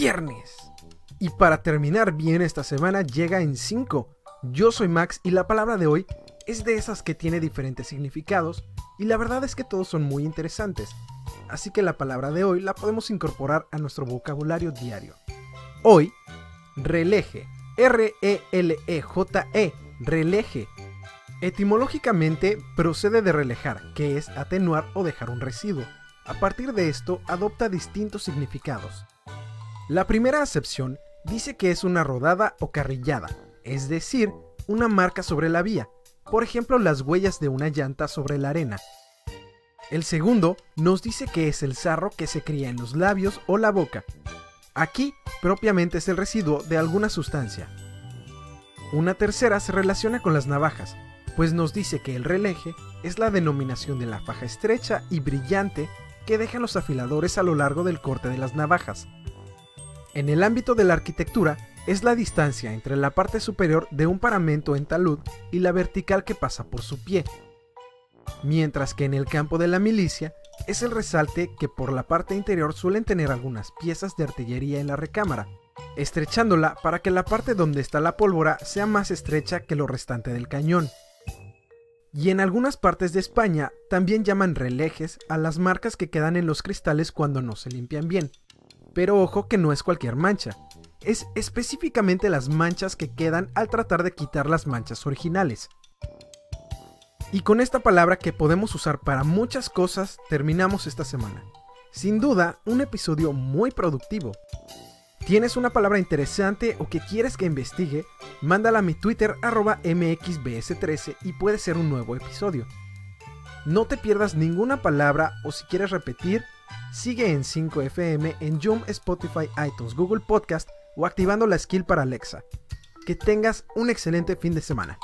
viernes. Y para terminar bien esta semana llega en 5. Yo soy Max y la palabra de hoy es de esas que tiene diferentes significados y la verdad es que todos son muy interesantes. Así que la palabra de hoy la podemos incorporar a nuestro vocabulario diario. Hoy, releje. R-E-L-E-J-E. -E, releje. Etimológicamente procede de relejar, que es atenuar o dejar un residuo. A partir de esto adopta distintos significados. La primera acepción dice que es una rodada o carrillada, es decir, una marca sobre la vía, por ejemplo las huellas de una llanta sobre la arena. El segundo nos dice que es el sarro que se cría en los labios o la boca. Aquí propiamente es el residuo de alguna sustancia. Una tercera se relaciona con las navajas, pues nos dice que el releje es la denominación de la faja estrecha y brillante que dejan los afiladores a lo largo del corte de las navajas. En el ámbito de la arquitectura, es la distancia entre la parte superior de un paramento en talud y la vertical que pasa por su pie. Mientras que en el campo de la milicia, es el resalte que por la parte interior suelen tener algunas piezas de artillería en la recámara, estrechándola para que la parte donde está la pólvora sea más estrecha que lo restante del cañón. Y en algunas partes de España también llaman relejes a las marcas que quedan en los cristales cuando no se limpian bien. Pero ojo que no es cualquier mancha, es específicamente las manchas que quedan al tratar de quitar las manchas originales. Y con esta palabra que podemos usar para muchas cosas terminamos esta semana. Sin duda, un episodio muy productivo. ¿Tienes una palabra interesante o que quieres que investigue? Mándala a mi Twitter arroba mxbs13 y puede ser un nuevo episodio. No te pierdas ninguna palabra o si quieres repetir, sigue en 5FM en Zoom, Spotify, iTunes, Google Podcast o activando la skill para Alexa. Que tengas un excelente fin de semana.